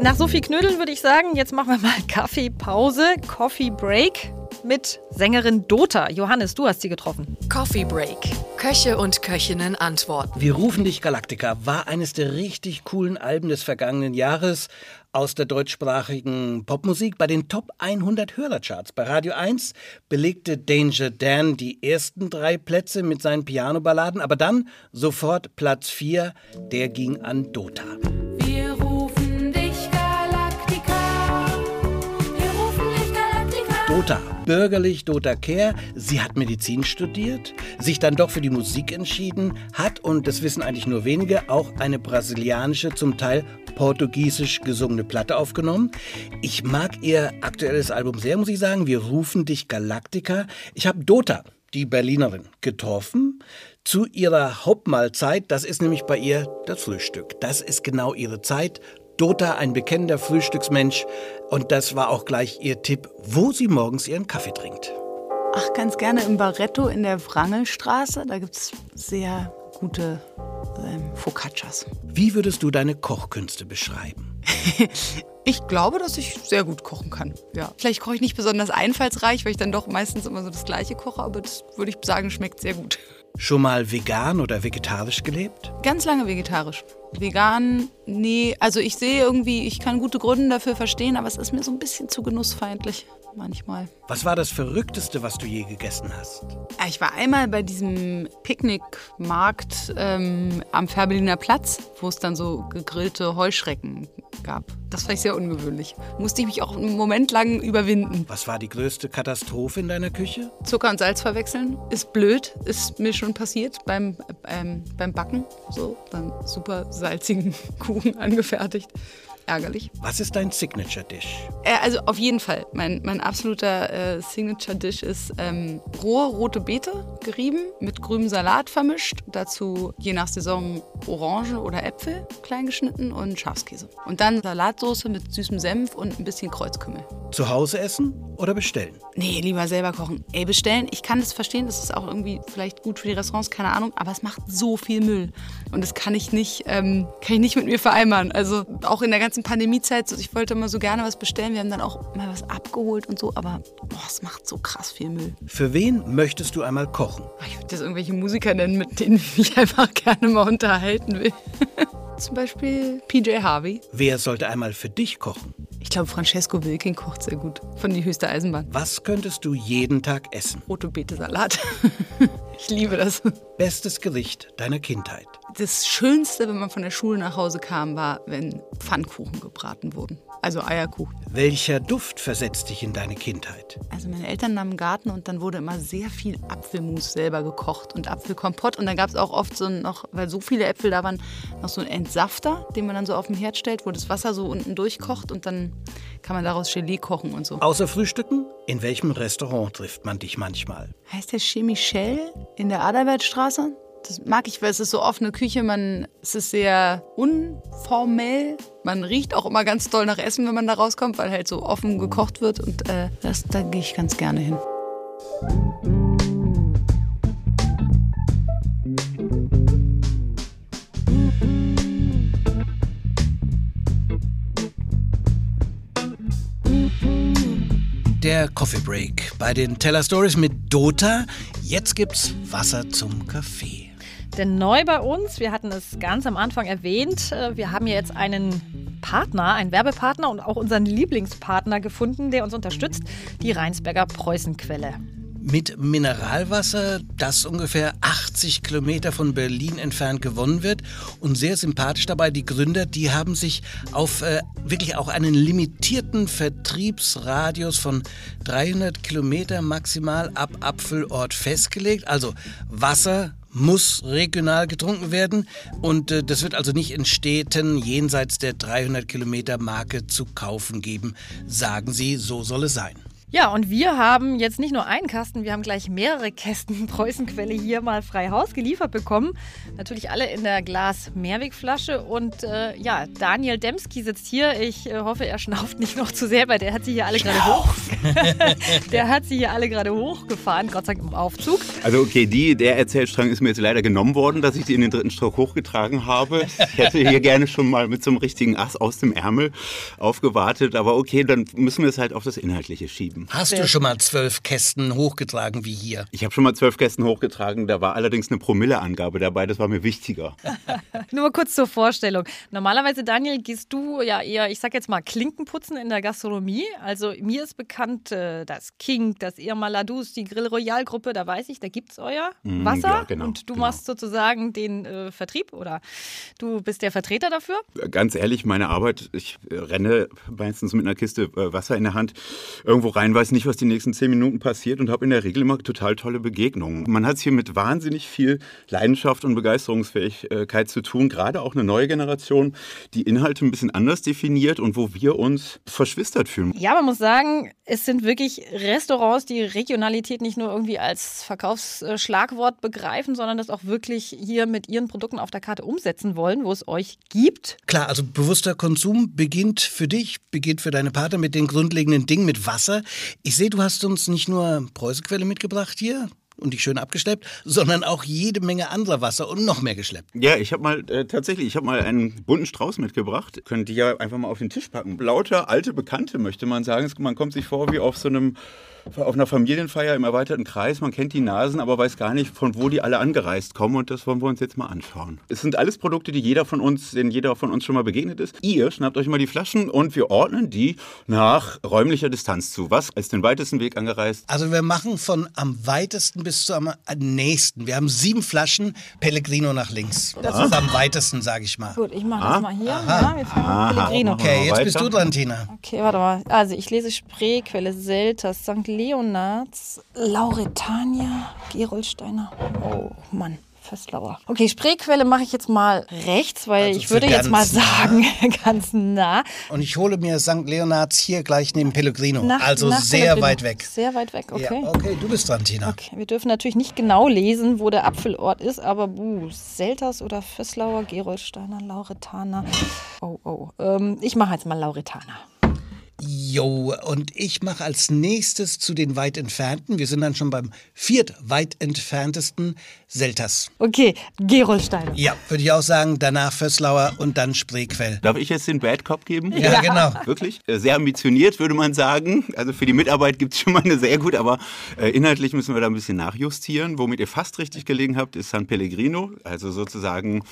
Nach so viel Knödeln würde ich sagen, jetzt machen wir mal Kaffeepause, Coffee Break mit Sängerin Dota. Johannes, du hast sie getroffen. Coffee Break. Köche und Köchinnen antworten. Wir rufen dich Galactica war eines der richtig coolen Alben des vergangenen Jahres aus der deutschsprachigen Popmusik. Bei den Top 100 Hörercharts bei Radio 1 belegte Danger Dan die ersten drei Plätze mit seinen Pianoballaden, aber dann sofort Platz 4, der ging an Dota. Dota, bürgerlich Dota Care. Sie hat Medizin studiert, sich dann doch für die Musik entschieden, hat, und das wissen eigentlich nur wenige, auch eine brasilianische, zum Teil portugiesisch gesungene Platte aufgenommen. Ich mag ihr aktuelles Album sehr, muss ich sagen. Wir rufen dich Galactica. Ich habe Dota, die Berlinerin, getroffen zu ihrer Hauptmahlzeit. Das ist nämlich bei ihr das Frühstück. Das ist genau ihre Zeit. Dota, ein bekennender Frühstücksmensch. Und das war auch gleich ihr Tipp, wo sie morgens ihren Kaffee trinkt. Ach, ganz gerne im Barretto in der Wrangelstraße. Da gibt es sehr gute ähm, Focaccias. Wie würdest du deine Kochkünste beschreiben? ich glaube, dass ich sehr gut kochen kann. Ja. Vielleicht koche ich nicht besonders einfallsreich, weil ich dann doch meistens immer so das Gleiche koche, aber das würde ich sagen, schmeckt sehr gut. Schon mal vegan oder vegetarisch gelebt? Ganz lange vegetarisch. Vegan, nee, also ich sehe irgendwie, ich kann gute Gründe dafür verstehen, aber es ist mir so ein bisschen zu genussfeindlich manchmal. Was war das Verrückteste, was du je gegessen hast? Ich war einmal bei diesem Picknickmarkt ähm, am Färbeliner Platz, wo es dann so gegrillte Heuschrecken gab. Das fand ich sehr ungewöhnlich. Musste ich mich auch einen Moment lang überwinden. Was war die größte Katastrophe in deiner Küche? Zucker und Salz verwechseln. Ist blöd, ist mir schon passiert beim, ähm, beim Backen. So, beim super salzigen Kuchen angefertigt ärgerlich. Was ist dein Signature-Dish? Äh, also auf jeden Fall. Mein, mein absoluter äh, Signature-Dish ist ähm, rohe rote Beete gerieben, mit grünem Salat vermischt. Dazu je nach Saison Orangen oder Äpfel klein geschnitten und Schafskäse. Und dann Salatsoße mit süßem Senf und ein bisschen Kreuzkümmel. Zu Hause essen oder bestellen? Nee, lieber selber kochen. Ey, bestellen, ich kann das verstehen, das ist auch irgendwie vielleicht gut für die Restaurants, keine Ahnung, aber es macht so viel Müll. Und das kann ich nicht, ähm, kann ich nicht mit mir vereinbaren. Also auch in der ganzen Pandemiezeit, ich wollte immer so gerne was bestellen. Wir haben dann auch mal was abgeholt und so, aber boah, es macht so krass viel Müll. Für wen möchtest du einmal kochen? Ich würde das irgendwelche Musiker nennen, mit denen ich mich einfach gerne mal unterhalten will. Zum Beispiel PJ Harvey. Wer sollte einmal für dich kochen? Ich glaube, Francesco Wilking kocht sehr gut. Von die höchste Eisenbahn. Was könntest du jeden Tag essen? Rote Beete-Salat. ich liebe das. Bestes Gericht deiner Kindheit? Das Schönste, wenn man von der Schule nach Hause kam, war, wenn Pfannkuchen gebraten wurden. Also Eierkuchen. Welcher Duft versetzt dich in deine Kindheit? Also meine Eltern einen Garten und dann wurde immer sehr viel Apfelmus selber gekocht und Apfelkompott. Und dann gab es auch oft so noch, weil so viele Äpfel da waren, noch so einen Entsafter, den man dann so auf dem Herd stellt, wo das Wasser so unten durchkocht und dann kann man daraus Gelee kochen und so. Außer Frühstücken? In welchem Restaurant trifft man dich manchmal? Heißt der Chez Michel in der Adalbertstraße? Das mag ich, weil es ist so offene Küche, man, es ist sehr unformell. Man riecht auch immer ganz doll nach Essen, wenn man da rauskommt, weil halt so offen gekocht wird und äh, das, da gehe ich ganz gerne hin. Der Coffee Break bei den Teller Stories mit Dota. Jetzt gibt's Wasser zum Kaffee. Denn neu bei uns, wir hatten es ganz am Anfang erwähnt, äh, wir haben ja jetzt einen Partner, einen Werbepartner und auch unseren Lieblingspartner gefunden, der uns unterstützt, die Rheinsberger Preußenquelle. Mit Mineralwasser, das ungefähr 80 Kilometer von Berlin entfernt gewonnen wird. Und sehr sympathisch dabei, die Gründer, die haben sich auf äh, wirklich auch einen limitierten Vertriebsradius von 300 Kilometer maximal ab Apfelort festgelegt. Also Wasser muss regional getrunken werden und äh, das wird also nicht in Städten jenseits der 300 Kilometer Marke zu kaufen geben, sagen sie, so soll es sein. Ja, und wir haben jetzt nicht nur einen Kasten, wir haben gleich mehrere Kästen Preußenquelle hier mal frei Haus geliefert bekommen. Natürlich alle in der Glas-Mehrwegflasche. Und äh, ja, Daniel Demski sitzt hier. Ich äh, hoffe, er schnauft nicht noch zu sehr, weil der hat sie hier alle gerade hoch. der hat sie hier alle gerade hochgefahren, Gott sei Dank im Aufzug. Also okay, die, der Erzählstrang ist mir jetzt leider genommen worden, dass ich die in den dritten Stock hochgetragen habe. Ich hätte hier gerne schon mal mit so einem richtigen Ass aus dem Ärmel aufgewartet. Aber okay, dann müssen wir es halt auf das Inhaltliche schieben. Hast du schon mal zwölf Kästen hochgetragen wie hier? Ich habe schon mal zwölf Kästen hochgetragen, da war allerdings eine Promilleangabe dabei, das war mir wichtiger. Nur mal kurz zur Vorstellung. Normalerweise, Daniel, gehst du ja eher, ich sag jetzt mal, Klinkenputzen in der Gastronomie. Also mir ist bekannt, äh, das King, das Irma Ladus, die Grill Royal Gruppe, da weiß ich, da gibt es euer Mm, Wasser. ja, genau, und du genau. machst sozusagen den äh, Vertrieb oder du bist der Vertreter dafür. Ganz ehrlich, meine Arbeit, ich äh, renne meistens mit einer Kiste äh, Wasser in der Hand irgendwo rein, weiß nicht, was die nächsten zehn Minuten passiert und habe in der Regel immer total tolle Begegnungen. Man hat es hier mit wahnsinnig viel Leidenschaft und Begeisterungsfähigkeit zu tun, gerade auch eine neue Generation, die Inhalte ein bisschen anders definiert und wo wir uns verschwistert fühlen. Ja, man muss sagen, es sind wirklich Restaurants, die Regionalität nicht nur irgendwie als Verkaufsschlagwort begreifen, sondern das auch wirklich hier mit ihren Produkten auf der Karte umsetzen wollen, wo es euch gibt. Klar, also bewusster Konsum beginnt für dich, beginnt für deine Partner mit den grundlegenden Dingen, mit Wasser. Ich sehe, du hast uns nicht nur Preußenquelle mitgebracht hier und dich schön abgeschleppt, sondern auch jede Menge anderer Wasser und noch mehr geschleppt. Ja, ich habe mal äh, tatsächlich, ich habe mal einen bunten Strauß mitgebracht. Könnt ihr ja einfach mal auf den Tisch packen. Lauter alte Bekannte, möchte man sagen. Man kommt sich vor wie auf so einem auf einer Familienfeier im erweiterten Kreis. Man kennt die Nasen, aber weiß gar nicht, von wo die alle angereist kommen. Und das wollen wir uns jetzt mal anschauen. Es sind alles Produkte, die jeder von uns, denen jeder von uns schon mal begegnet ist. Ihr schnappt euch mal die Flaschen und wir ordnen die nach räumlicher Distanz zu. Was ist den weitesten Weg angereist? Also wir machen von am weitesten bis zu am nächsten. Wir haben sieben Flaschen Pellegrino nach links. Das ist am weitesten, sage ich mal. Gut, ich mache das mal hier. Ja, wir fangen mit Pellegrino. Okay, jetzt Weiter. bist du dran, Tina. Okay, warte mal. Also ich lese Spreequelle, Selters, St. Leonards, Lauretania, Gerolsteiner. Oh Mann. Föstlauer. Okay, Spreequelle mache ich jetzt mal rechts, weil Also ich würde jetzt mal ganz nah. sagen, ganz nah. Und ich hole mir St. Leonards hier gleich neben Pellegrino. Nach, also nach sehr Pellegrino. weit weg. Sehr weit weg, okay. Ja, okay, du bist dran, Tina. Okay, wir dürfen natürlich nicht genau lesen, wo der Apfelort ist, aber buh, Selters oder Fösslauer, Gerolsteiner, Lauretaner. Oh, oh. Ähm, ich mache jetzt mal Lauretaner. Jo, und ich mache als nächstes zu den weit entfernten. Wir sind dann schon beim viert weit entferntesten Selters. Okay, Gerolsteiner. Ja, würde ich auch sagen. Danach Fösslauer und dann Spreequell. Darf ich jetzt den Bad Cop geben? Ja, genau. Wirklich? Äh, Sehr ambitioniert, würde man sagen. Also für die Mitarbeit gibt es schon mal eine sehr gut, aber äh, inhaltlich müssen wir da ein bisschen nachjustieren. Womit ihr fast richtig gelegen habt, ist San Pellegrino, also sozusagen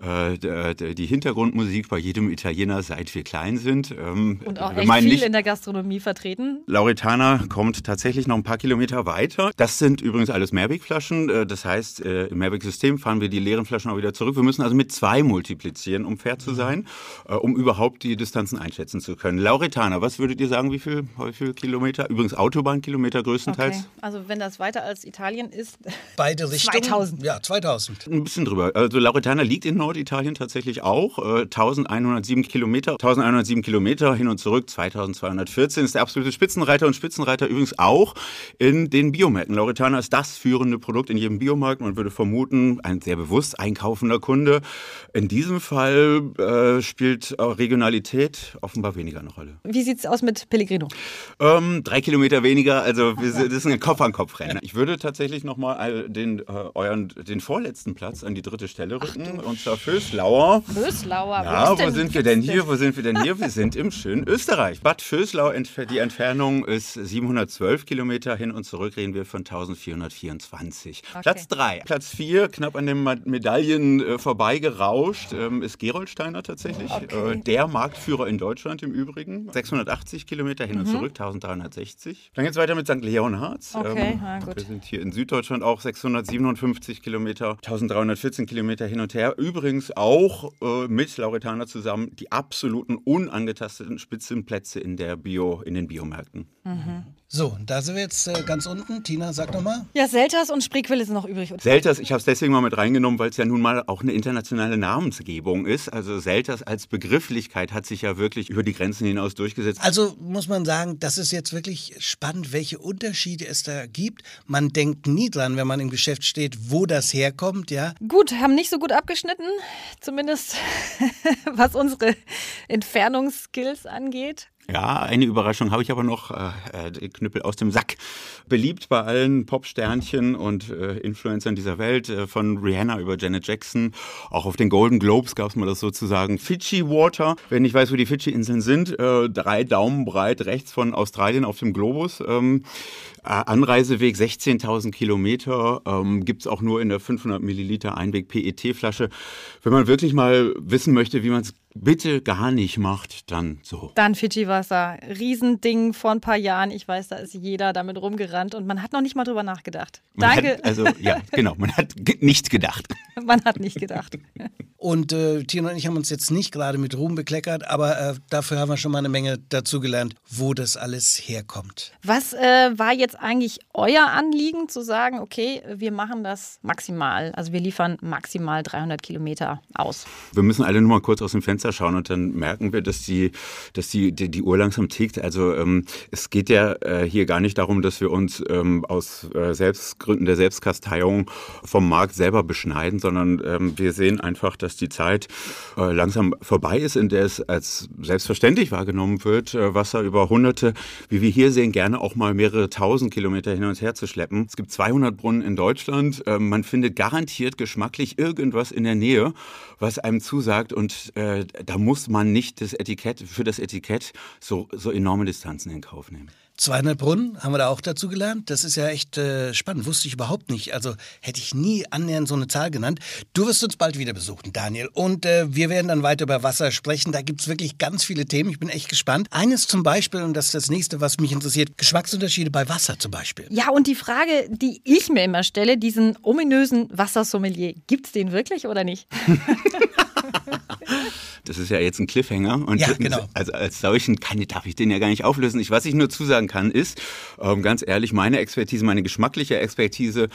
die Hintergrundmusik bei jedem Italiener, seit wir klein sind. Ähm, Und auch wir echt viel nicht, in der Gastronomie vertreten. Lauretana kommt tatsächlich noch ein paar Kilometer weiter. Das sind übrigens alles Mehrwegflaschen. Äh, Das heißt, äh, im Mehrwegsystem fahren wir die leeren Flaschen auch wieder zurück. Wir müssen also mit zwei multiplizieren, um fair zu sein, äh, um überhaupt die Distanzen einschätzen zu können. Lauretana, was würdet ihr sagen, wie viel, wie viel Kilometer? Übrigens Autobahnkilometer größtenteils. Okay. Also wenn das weiter als Italien ist, Beide Richtungen? 2000. Ja, 2000. Ein bisschen drüber. Also Lauretana liegt in Norditalien tatsächlich auch. Äh, 1107 Kilometer. 1107 Kilometer hin und zurück. 2214 ist der absolute Spitzenreiter und Spitzenreiter übrigens auch in den Biomärkten. Lauretana ist das führende Produkt in jedem Biomarkt. Man würde vermuten, ein sehr bewusst einkaufender Kunde. In diesem Fall äh, spielt Regionalität offenbar weniger eine Rolle. wie sieht es aus mit Pellegrino? Ähm, drei Kilometer weniger, also wir das ist ein Kopf-an-Kopf-Rennen. Ich würde tatsächlich nochmal den, äh, euren, den vorletzten Platz an die dritte Stelle rücken, und zwar Föslauer. Böslauer. Ja, ist wo denn sind wir denn hier? Wo sind wir denn hier? Wir sind im schönen Österreich. Bad Vöslau, entf- die Entfernung ist 712 Kilometer hin und zurück reden wir von 1424. Platz drei. Platz vier, knapp an den Medaillen äh, vorbeigerauscht, ähm, ist Geroldsteiner tatsächlich. Äh, der Marktführer in Deutschland im Übrigen. 680 Kilometer hin und zurück, 1360. Dann geht es weiter mit St. Leonhards. Mhm. Okay, na gut. Wir sind hier in Süddeutschland auch 657 Kilometer, 1314 Kilometer hin und her. Übrigens auch äh, mit Lauretana zusammen die absoluten unangetasteten Spitzenplätze in der Bio, in den Biomärkten. So, da sind wir jetzt äh, ganz unten. Tina, sag nochmal. Ja, Selters und Spreequelle sind noch übrig. Selters, ich habe es deswegen mal mit reingenommen, weil es ja nun mal auch eine internationale Namensgebung ist. Also Selters als Begrifflichkeit hat sich ja wirklich über die Grenzen hinaus durchgesetzt. Also muss man sagen, das ist jetzt wirklich spannend, welche Unterschiede es da gibt. Man denkt nie dran, wenn man im Geschäft steht, wo das herkommt, ja. Gut, haben nicht so gut abgeschnitten, zumindest was unsere Entfernungsskills angeht. Ja, eine Überraschung habe ich aber noch. Äh, äh, Knüppel aus dem Sack. Beliebt bei allen Popsternchen und äh, Influencern dieser Welt, äh, von Rihanna über Janet Jackson. Auch auf den Golden Globes gab es mal das sozusagen Fidschi Water. Wer nicht weiß, wo die Fidschi-Inseln sind, äh, drei Daumen breit rechts von Australien auf dem Globus. Ähm, äh, Anreiseweg 16.000 Kilometer, ähm, gibt es auch nur in der 500 Milliliter Einweg-PET-Flasche. Wenn man wirklich mal wissen möchte, wie man es bitte gar nicht macht, dann so. Dann Fidschi-Wasser. Riesending vor ein paar Jahren. Ich weiß, da ist jeder damit rumgerannt und man hat noch nicht mal drüber nachgedacht. Man Danke. Hat, also ja, genau, man hat nicht gedacht. man hat nicht gedacht. Und äh, Tina und ich haben uns jetzt nicht gerade mit Ruhm bekleckert, aber äh, dafür haben wir schon mal eine Menge dazugelernt, wo das alles herkommt. Was äh, war jetzt eigentlich euer Anliegen, zu sagen, okay, wir machen das maximal, also wir liefern maximal 300 Kilometer aus? Wir müssen alle nur mal kurz aus dem Fenster schauen und dann merken wir, dass die, dass die, die, die Uhr langsam tickt. Also ähm, es geht ja äh, hier gar nicht darum, dass wir uns ähm, aus äh, Selbstgründen der Selbstkasteiung vom Markt selber beschneiden, sondern ähm, wir sehen einfach, dass die Zeit äh, langsam vorbei ist, in der es als selbstverständlich wahrgenommen wird, äh, Wasser über hunderte, wie wir hier sehen, gerne auch mal mehrere tausend Kilometer hin und her zu schleppen. Es gibt 200 Brunnen in Deutschland. Ähm, man findet garantiert geschmacklich irgendwas in der Nähe, was einem zusagt und äh, da muss man nicht das Etikett für das Etikett so, so enorme Distanzen in Kauf nehmen. 200 Brunnen haben wir da auch dazu gelernt. Das ist ja echt äh, spannend. Wusste ich überhaupt nicht. Also hätte ich nie annähernd so eine Zahl genannt. Du wirst uns bald wieder besuchen, Daniel. Und äh, wir werden dann weiter über Wasser sprechen. Da gibt es wirklich ganz viele Themen. Ich bin echt gespannt. Eines zum Beispiel, und das ist das nächste, was mich interessiert, Geschmacksunterschiede bei Wasser zum Beispiel. Ja, und die Frage, die ich mir immer stelle, diesen ominösen Wassersommelier, gibt es den wirklich oder nicht? Das ist ja jetzt ein Cliffhanger und Ja, genau. also als solchen kann, darf ich den ja gar nicht auflösen. Ich, was ich nur zusagen kann, ist, ähm, ganz ehrlich, meine Expertise, meine geschmackliche Expertise,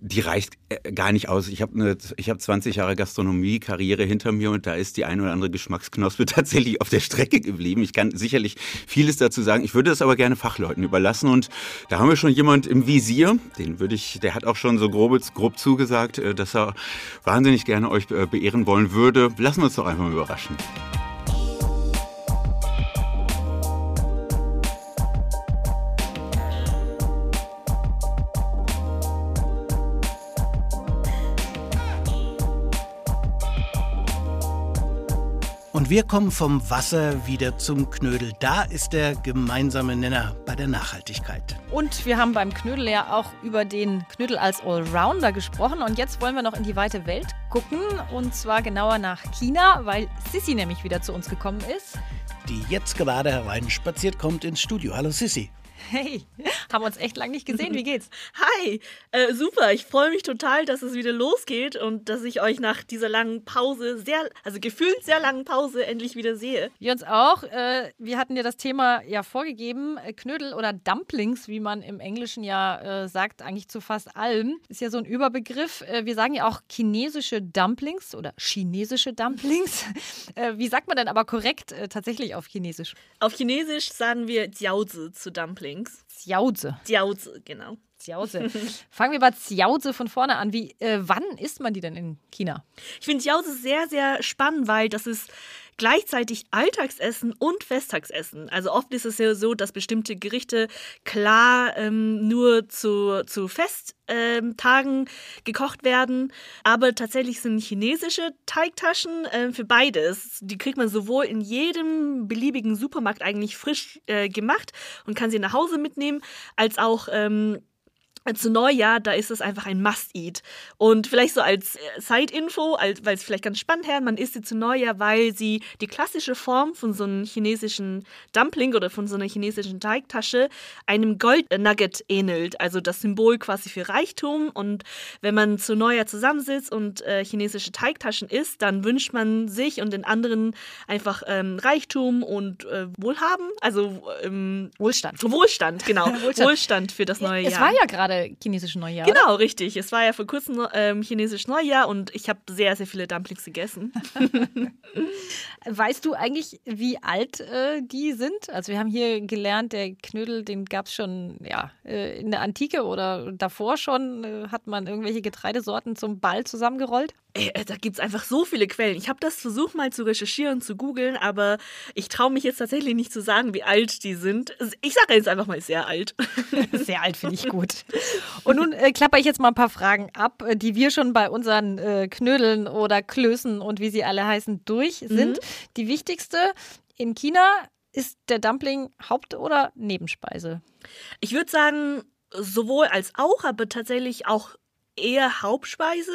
die reicht äh, gar nicht aus. Ich habe eine, ich habe 20 Jahre Gastronomie-Karriere hinter mir und da ist die ein oder andere Geschmacksknospe tatsächlich auf der Strecke geblieben. Ich kann sicherlich vieles dazu sagen. Ich würde das aber gerne Fachleuten überlassen und da haben wir schon jemand im Visier. Den würde ich, der hat auch schon so grob, grob zugesagt, äh, dass er wahnsinnig gerne euch äh, beehren wollen würde. Lassen wir uns doch einfach mal überraschen. Und wir kommen vom Wasser wieder zum Knödel. Da ist der gemeinsame Nenner bei der Nachhaltigkeit. Und wir haben beim Knödel ja auch über den Knödel als Allrounder gesprochen. Und jetzt wollen wir noch in die weite Welt gucken. Und zwar genauer nach China, weil Sissi nämlich wieder zu uns gekommen ist. Die jetzt gerade hereinspaziert kommt ins Studio. Hallo Sissi. Hey, haben uns echt lange nicht gesehen. Wie geht's? Hi, äh, super. Ich freue mich total, dass es wieder losgeht und dass ich euch nach dieser langen Pause, sehr, also gefühlt sehr langen Pause, endlich wieder sehe. Wir uns auch. Äh, wir hatten dir das Thema ja vorgegeben. Äh, Knödel oder Dumplings, wie man im Englischen ja äh, sagt, eigentlich zu fast allem. Ist ja so ein Überbegriff. Äh, wir sagen ja auch chinesische Dumplings oder chinesische Dumplings. Äh, wie sagt man denn aber korrekt tatsächlich auf Chinesisch? Auf Chinesisch sagen wir Jiaozi zu Dumplings. Jiaozi. Jiaozi, genau. Jiaozi. Fangen wir bei Jiaozi von vorne an. Wie, äh, wann isst man die denn in China? Ich finde Jiaozi sehr, sehr spannend, weil das ist gleichzeitig Alltagsessen und Festtagsessen. Also oft ist es ja so, dass bestimmte Gerichte klar ähm, nur zu, zu Festtagen ähm, gekocht werden. Aber tatsächlich sind chinesische Teigtaschen äh, für beides. Die kriegt man sowohl in jedem beliebigen Supermarkt eigentlich frisch äh, gemacht und kann sie nach Hause mitnehmen, als auch ähm, zu Neujahr, da ist es einfach ein Must-Eat. Und vielleicht so als äh, Side-Info, weil es vielleicht ganz spannend her, man isst sie zu Neujahr, weil sie die klassische Form von so einem chinesischen Dumpling oder von so einer chinesischen Teigtasche einem Gold-Nugget ähnelt. Also das Symbol quasi für Reichtum. Und wenn man zu Neujahr zusammensitzt und äh, chinesische Teigtaschen isst, dann wünscht man sich und den anderen einfach ähm, Reichtum und äh, Wohlhaben. Also ähm, Wohlstand. Wohlstand, genau. Wohlstand. Wohlstand für das neue es Jahr. Es war ja gerade chinesisches Neujahr. Genau, richtig. Es war ja vor kurzem ähm, chinesisches Neujahr und ich habe sehr, sehr viele Dumplings gegessen. weißt du eigentlich, wie alt äh, die sind? Also wir haben hier gelernt, der Knödel, den gab es schon ja, äh, in der Antike oder davor schon. Äh, hat man irgendwelche Getreidesorten zum Ball zusammengerollt? Ey, äh, da gibt es einfach so viele Quellen. Ich habe das versucht mal zu recherchieren, zu googeln, aber ich traue mich jetzt tatsächlich nicht zu sagen, wie alt die sind. Ich sage jetzt einfach mal sehr alt. Sehr alt finde ich gut. Und nun äh, klapper ich jetzt mal ein paar Fragen ab, äh, die wir schon bei unseren äh, Knödeln oder Klößen und wie sie alle heißen durch sind. Mhm. Die wichtigste in China ist der Dumpling Haupt- oder Nebenspeise? Ich würde sagen, sowohl als auch, aber tatsächlich auch eher Hauptspeise.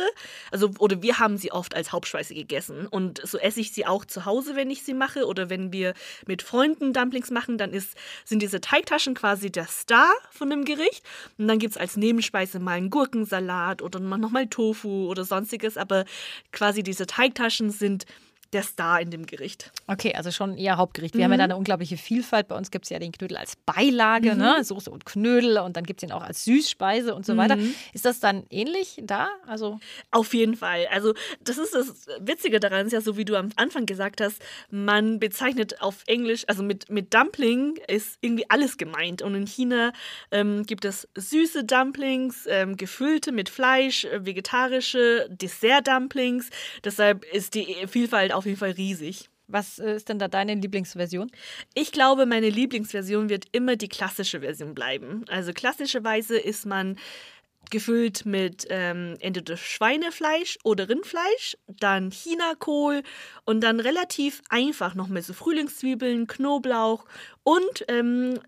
Also, oder wir haben sie oft als Hauptspeise gegessen. Und so esse ich sie auch zu Hause, wenn ich sie mache. Oder wenn wir mit Freunden Dumplings machen, dann ist, sind diese Teigtaschen quasi der Star von dem Gericht. Und dann gibt es als Nebenspeise mal einen Gurkensalat oder nochmal Tofu oder sonstiges. Aber quasi diese Teigtaschen sind der Star in dem Gericht. Okay, also schon eher Hauptgericht. Wir mhm. haben ja da eine unglaubliche Vielfalt. Bei uns gibt es ja den Knödel als Beilage, mhm. ne? Soße und Knödel und dann gibt es ihn auch als Süßspeise und so mhm. weiter. Ist das dann ähnlich da? Also Auf jeden Fall. Also das ist das Witzige daran, ist ja so, wie du am Anfang gesagt hast, man bezeichnet auf Englisch, also mit, mit Dumpling ist irgendwie alles gemeint. Und in China ähm, gibt es süße Dumplings, ähm, gefüllte mit Fleisch, äh, vegetarische Dessert-Dumplings. Deshalb ist die Vielfalt auf jeden Fall riesig. Was äh, ist denn da deine Lieblingsversion? Ich glaube, meine Lieblingsversion wird immer die klassische Version bleiben. Also klassischerweise ist man gefüllt mit ähm, entweder Schweinefleisch oder Rindfleisch, dann Chinakohl und dann relativ einfach noch mit so Frühlingszwiebeln, Knoblauch und ähm,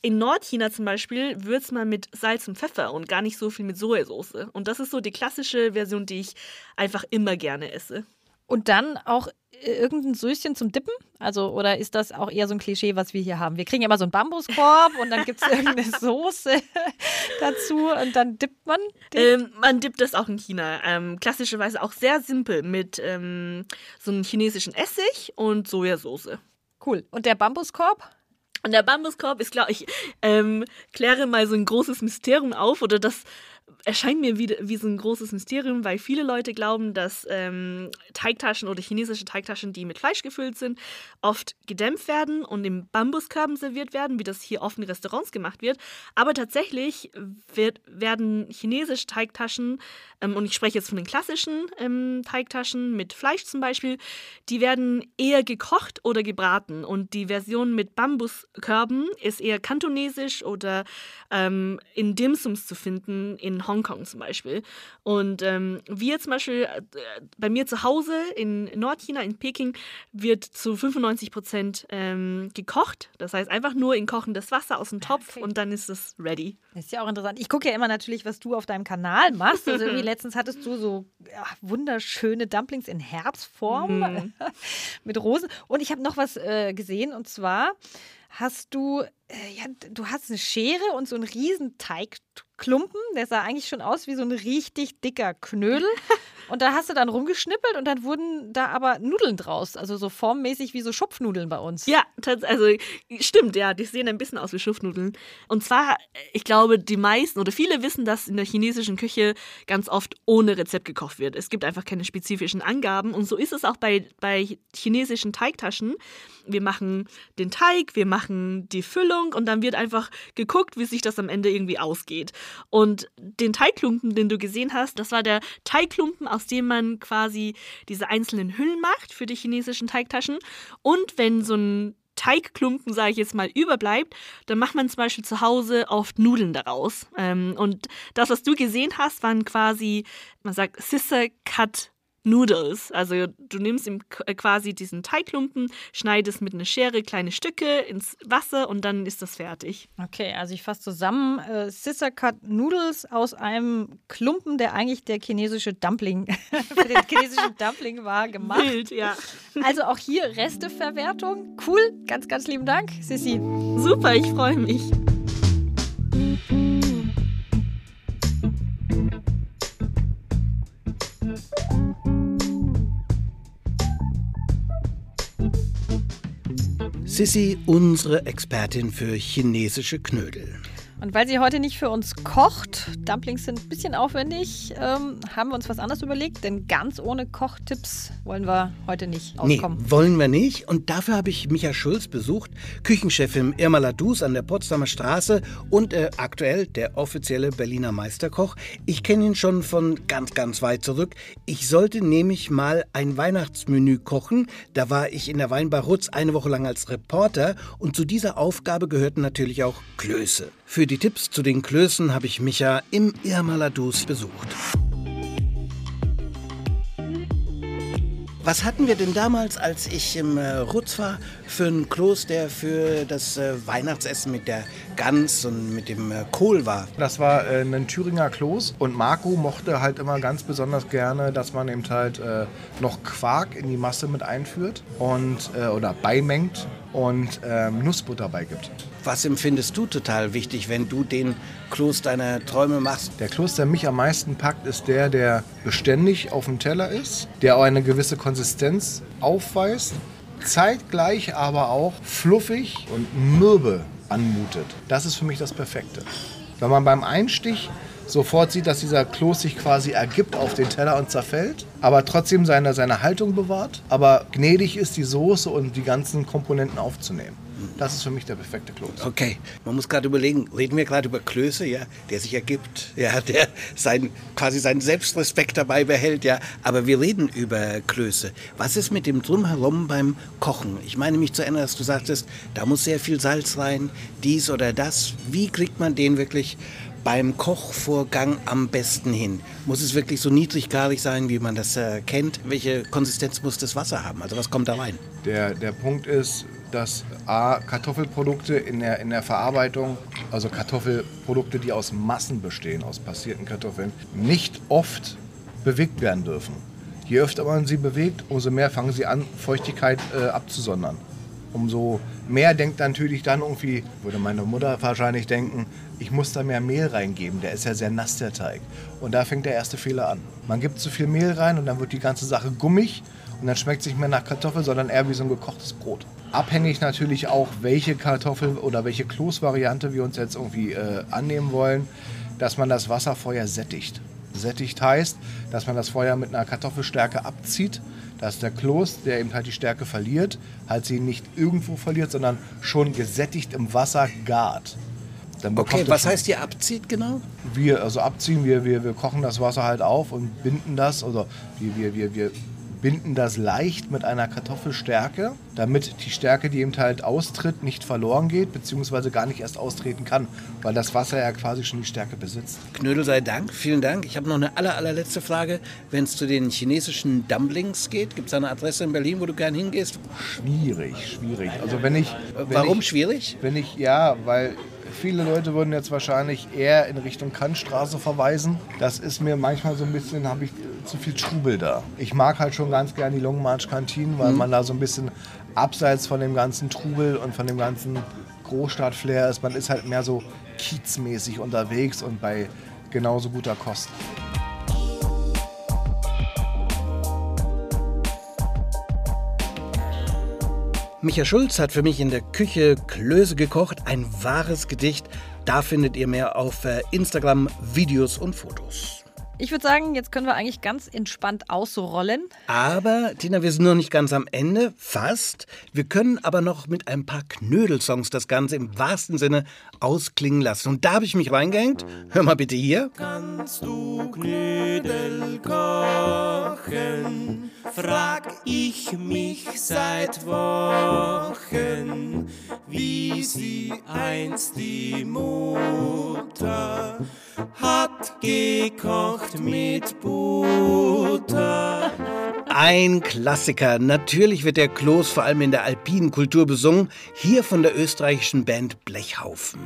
in Nordchina zum Beispiel würzt man mit Salz und Pfeffer und gar nicht so viel mit Sojasauce. Und das ist so die klassische Version, die ich einfach immer gerne esse. Und dann auch äh, irgendein Süßchen zum Dippen? Also, oder ist das auch eher so ein Klischee, was wir hier haben? Wir kriegen ja immer so einen Bambuskorb und dann gibt es irgendeine Soße dazu und dann dippt man ähm, man dippt das auch in China. Ähm, klassischerweise auch sehr simpel mit ähm, so einem chinesischen Essig und Sojasauce. Cool. Und der Bambuskorb? Und der Bambuskorb ist, glaube ich, ähm, kläre mal so ein großes Mysterium auf oder das erscheint mir wie, wie so ein großes Mysterium, weil viele Leute glauben, dass ähm, Teigtaschen oder chinesische Teigtaschen, die mit Fleisch gefüllt sind, oft gedämpft werden und in Bambuskörben serviert werden, wie das hier oft in Restaurants gemacht wird. Aber tatsächlich wird, werden chinesische Teigtaschen, ähm, und ich spreche jetzt von den klassischen ähm, Teigtaschen mit Fleisch zum Beispiel, die werden eher gekocht oder gebraten. Und die Version mit Bambuskörben ist eher kantonesisch oder ähm, in Dimsums zu finden, in Hongkong zum Beispiel. Und ähm, wir zum Beispiel, äh, bei mir zu Hause in Nordchina, in Peking, wird zu 95 Prozent ähm, gekocht. Das heißt einfach nur in kochendes Wasser aus dem Topf okay. und dann ist es ready. Das ist ja auch interessant. Ich gucke ja immer natürlich, was du auf deinem Kanal machst. Also irgendwie letztens hattest du so ja, wunderschöne Dumplings in Herzform mm. mit Rosen. Und ich habe noch was äh, gesehen und zwar hast du, äh, ja, du hast eine Schere und so einen riesen Teigklumpen, der sah eigentlich schon aus wie so ein richtig dicker Knödel. Und da hast du dann rumgeschnippelt und dann wurden da aber Nudeln draus, also so formmäßig wie so Schupfnudeln bei uns. Ja, also stimmt, ja, die sehen ein bisschen aus wie Schupfnudeln. Und zwar, ich glaube, die meisten oder viele wissen, dass in der chinesischen Küche ganz oft ohne Rezept gekocht wird. Es gibt einfach keine spezifischen Angaben und so ist es auch bei, bei chinesischen Teigtaschen. Wir machen den Teig, wir machen die Füllung und dann wird einfach geguckt, wie sich das am Ende irgendwie ausgeht. Und den Teigklumpen, den du gesehen hast, das war der Teigklumpen, aus dem man quasi diese einzelnen Hüllen macht für die chinesischen Teigtaschen. Und wenn so ein Teigklumpen, sage ich jetzt mal, überbleibt, dann macht man zum Beispiel zu Hause oft Nudeln daraus. Ähm, und das, was du gesehen hast, waren quasi, man sagt, Scissor Cut Noodles. Also du nimmst ihm äh, quasi diesen Teigklumpen, schneidest mit einer Schere kleine Stücke ins Wasser und dann ist das fertig. Okay, also ich fasse zusammen, äh, Scissor Cut Noodles aus einem Klumpen, der eigentlich der chinesische Dumpling für den chinesischen Dumpling war, gemacht. Wild, ja. Also auch hier Resteverwertung. Cool, ganz, ganz lieben Dank, Sissi. Super, ich freue mich. Sissy, unsere Expertin für chinesische Knödel. Und weil sie heute nicht für uns kocht, Dumplings sind ein bisschen aufwendig, ähm, haben wir uns was anderes überlegt, denn ganz ohne Kochtipps wollen wir heute nicht Nee, auskommen. wollen wir nicht. Und dafür habe ich Micha Schulz besucht, Küchenchef im Irma Ladus an der Potsdamer Straße und äh, aktuell der offizielle Berliner Meisterkoch. Ich kenne ihn schon von ganz, ganz weit zurück. Ich sollte nämlich mal ein Weihnachtsmenü kochen. Da war ich in der Weinbar Rutz eine Woche lang als Reporter und zu dieser Aufgabe gehörten natürlich auch Klöße. Für die Tipps zu den Klößen habe ich Micha im Irma Ladus besucht. Was hatten wir denn damals, als ich im äh, Rutz war, für einen Kloß, der für das äh, Weihnachtsessen mit der Gans und mit dem äh, Kohl war? Das war ein Thüringer Kloß und Marco mochte halt immer ganz besonders gerne, dass man eben halt noch Quark in die Masse mit einführt und oder beimengt und ähm, Nussbutter beigibt. Was empfindest du total wichtig, wenn du den Kloß deiner Träume machst? Der Kloß, der mich am meisten packt, ist der, der beständig auf dem Teller ist, der auch eine gewisse Konsistenz aufweist, zeitgleich aber auch fluffig und mürbe anmutet. Das ist für mich das Perfekte. Wenn man beim Einstich sofort sieht, dass dieser Kloß sich quasi ergibt auf den Teller und zerfällt, aber trotzdem seine, seine Haltung bewahrt, aber gnädig ist, die Soße und die ganzen Komponenten aufzunehmen. Das ist für mich der perfekte Kloß. Okay, man muss gerade überlegen, reden wir gerade über Klöße, ja, der sich ergibt, ja, der sein, quasi seinen Selbstrespekt dabei behält, ja, aber wir reden über Klöße. Was ist mit dem Drumherum beim Kochen? Ich meine mich zu erinnern, dass du sagtest, da muss sehr viel Salz rein, dies oder das. Wie kriegt man den wirklich beim Kochvorgang am besten hin? Muss es wirklich so niedriggradig sein, wie man das äh, kennt? Welche Konsistenz muss das Wasser haben? Also was kommt da rein? Der, der Punkt ist, dass A, Kartoffelprodukte in der, in der Verarbeitung, also Kartoffelprodukte, die aus Massen bestehen, aus passierten Kartoffeln, nicht oft bewegt werden dürfen. Je öfter man sie bewegt, umso mehr fangen sie an, Feuchtigkeit äh, abzusondern. Umso mehr denkt natürlich dann irgendwie, würde meine Mutter wahrscheinlich denken, ich muss da mehr Mehl reingeben, der ist ja sehr nass, der Teig. Und da fängt der erste Fehler an. Man gibt zu viel Mehl rein und dann wird die ganze Sache gummig und dann schmeckt es nicht mehr nach Kartoffel, sondern eher wie so ein gekochtes Brot. Abhängig natürlich auch, welche Kartoffel oder welche Kloßvariante wir uns jetzt irgendwie äh, annehmen wollen, dass man das Wasser vorher sättigt. Sättigt heißt, dass man das Feuer mit einer Kartoffelstärke abzieht, dass der Kloß, der eben halt die Stärke verliert, halt sie nicht irgendwo verliert, sondern schon gesättigt im Wasser gart. Okay, was heißt hier abzieht genau? wir also abziehen, wir, wir, wir kochen das Wasser halt auf und binden das, oder wir, wir, wir, wir binden das leicht mit einer Kartoffelstärke, damit die Stärke, die eben halt austritt, nicht verloren geht, beziehungsweise gar nicht erst austreten kann, weil das Wasser ja quasi schon die Stärke besitzt. Knödel sei Dank, vielen Dank. Ich habe noch eine aller, allerletzte Frage. Wenn es zu den chinesischen Dumplings geht, gibt es eine Adresse in Berlin, wo du gern hingehst? Schwierig, schwierig. Also wenn ich... Wenn Warum ich, schwierig? Wenn ich, ja, weil viele Leute würden jetzt wahrscheinlich eher in Richtung Kantstraße verweisen. Das ist mir manchmal so ein bisschen, habe ich zu viel Trubel da. Ich mag halt schon ganz gern die Long March Kantinen, weil man da so ein bisschen abseits von dem ganzen Trubel und von dem ganzen Großstadt-Flair ist. Man ist halt mehr so kiezmäßig unterwegs und bei genauso guter Kost. Micha Schulz hat für mich in der Küche Klöße gekocht, ein wahres Gedicht. Da findet ihr mehr auf äh, Instagram Videos und Fotos. Ich würde sagen, jetzt können wir eigentlich ganz entspannt ausrollen. Aber, Tina, wir sind noch nicht ganz am Ende, fast. Wir können aber noch mit ein paar Knödelsongs das Ganze im wahrsten Sinne ausklingen lassen. Und da habe ich mich reingehängt. Hör mal bitte hier. Kannst du Knödel kochen? Frag ich mich seit Wochen, wie sie einst die Mutter hat gekocht mit Butter. Ein Klassiker. Natürlich wird der Kloß vor allem in der alpinen Kultur besungen. Hier von der österreichischen Band Blechhaufen.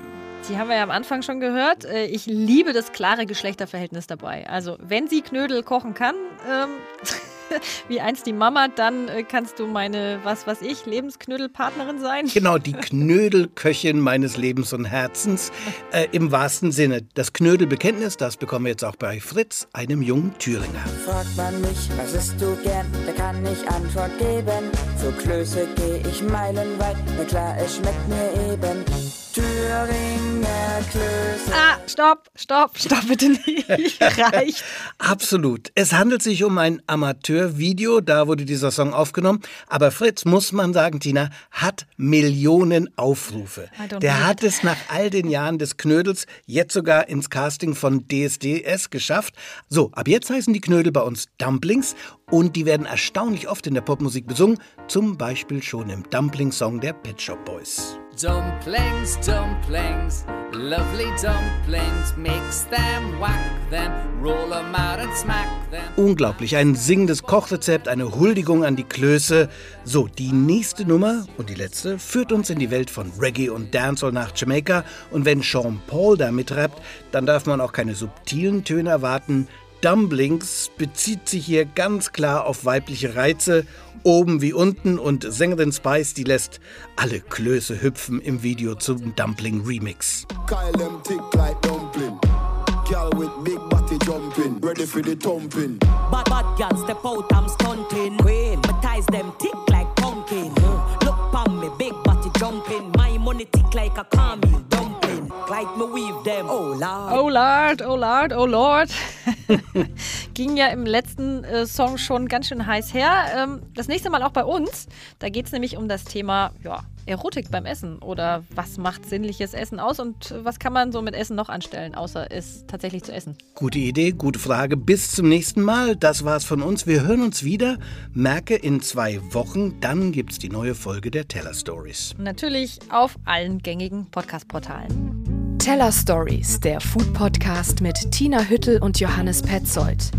Die haben wir ja am Anfang schon gehört. Äh, Ich liebe das klare Geschlechterverhältnis dabei. Also, wenn sie Knödel kochen kann, ähm, wie einst die Mama, dann äh, kannst du meine, was weiß ich, Lebensknödelpartnerin sein. Genau, die Knödelköchin meines Lebens und Herzens. Äh, Im wahrsten Sinne. Das Knödelbekenntnis, das bekommen wir jetzt auch bei Fritz, einem jungen Thüringer. Fragt man mich, was isst du gern, da kann ich Antwort geben. Für Klöße geh ich meilenweit, na klar, es schmeckt mir eben. Thüringer Klöße. Ah, stopp, stopp, stopp, bitte nicht. Reicht. Absolut. Es handelt sich um ein Amateurvideo, da wurde dieser Song aufgenommen. Aber Fritz, muss man sagen, Tina, hat Millionen Aufrufe. Der hat es nach all den Jahren des Knödels jetzt sogar ins Casting von DSDS geschafft. So, ab jetzt heißen die Knödel bei uns Dumplings und die werden erstaunlich oft in der Popmusik besungen. Zum Beispiel schon im Dumpling-Song der Pet Shop Boys. Dumplings, dumplings, lovely dumplings. Mix them, whack them, roll them out and smack them. Unglaublich, ein singendes Kochrezept, eine Huldigung an die Klöße. So, die nächste Nummer und die letzte führt uns in die Welt von Reggae und Dancehall nach Jamaika. Und wenn Sean Paul da mitrappt, dann darf man auch keine subtilen Töne erwarten. Dumplings bezieht sich hier ganz klar auf weibliche Reize, oben wie unten und Sängerin Spice, die lässt alle Klöße hüpfen im Video zum Dumpling Remix. Kyle them tick like dumpling. Girl with big body jumping, ready for the thumping. Bad bad girl step out, I'm stunting. Queen, my ties them tick like pumpkin. Look pon me, big body jumping. My money tick like a camel dumpling. Like me weave them. Oh lord. Oh Lord, oh Lord, oh Lord. Ging ja im letzten äh, Song schon ganz schön heiß her. Ähm, das nächste Mal auch bei uns. Da geht es nämlich um das Thema ja, Erotik beim Essen. Oder was macht sinnliches Essen aus und was kann man so mit Essen noch anstellen, außer es tatsächlich zu essen? Gute Idee, gute Frage. Bis zum nächsten Mal. Das war's von uns. Wir hören uns wieder. Merke in zwei Wochen. Dann gibt's die neue Folge der Teller Stories. Natürlich auf allen gängigen Podcast-Portalen. Teller Stories, der Food Podcast mit Tina Hüttel und Johannes Petzold.